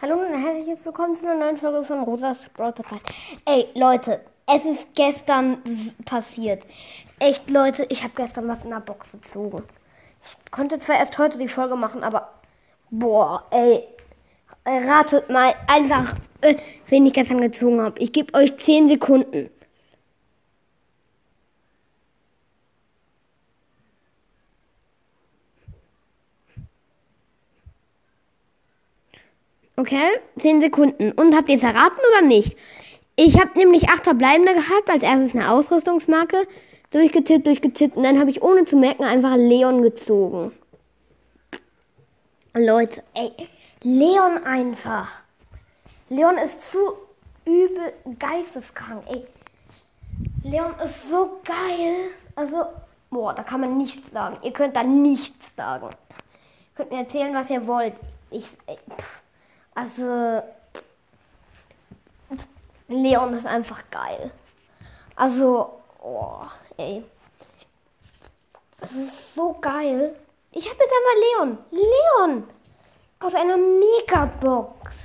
Hallo und herzlich willkommen zu einer neuen Folge von Rosas Brawl. Ey, Leute, es ist gestern passiert. Echt, Leute, ich habe gestern was in der Box gezogen. Ich konnte zwar erst heute die Folge machen, aber boah, ey, ratet mal einfach, äh, wen ich gestern gezogen habe. Ich gebe euch 10 Sekunden. Okay, 10 Sekunden. Und habt ihr es erraten oder nicht? Ich habe nämlich 8 verbleibende gehabt, als erstes eine Ausrüstungsmarke. Durchgetippt, durchgetippt und dann habe ich ohne zu merken einfach Leon gezogen. Leute, ey, Leon einfach. Leon ist zu übel geisteskrank, ey. Leon ist so geil. Also, boah, da kann man nichts sagen. Ihr könnt da nichts sagen. Ihr könnt mir erzählen, was ihr wollt. Ich, ey, pff. Also, Leon ist einfach geil. Also, oh, ey. Das ist so geil. Ich habe jetzt einmal Leon. Leon! Aus einer Megabox.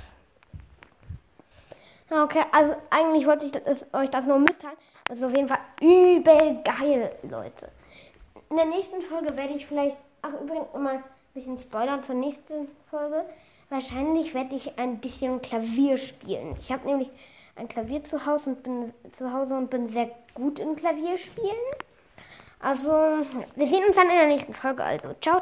Okay, also eigentlich wollte ich das, euch das nur mitteilen. Ist auf jeden Fall übel geil, Leute. In der nächsten Folge werde ich vielleicht, ach übrigens mal ein bisschen spoilern zur nächsten Folge. Wahrscheinlich werde ich ein bisschen Klavier spielen. Ich habe nämlich ein Klavier zu Hause und bin zu Hause und bin sehr gut im Klavierspielen. Also, wir sehen uns dann in der nächsten Folge. Also, ciao.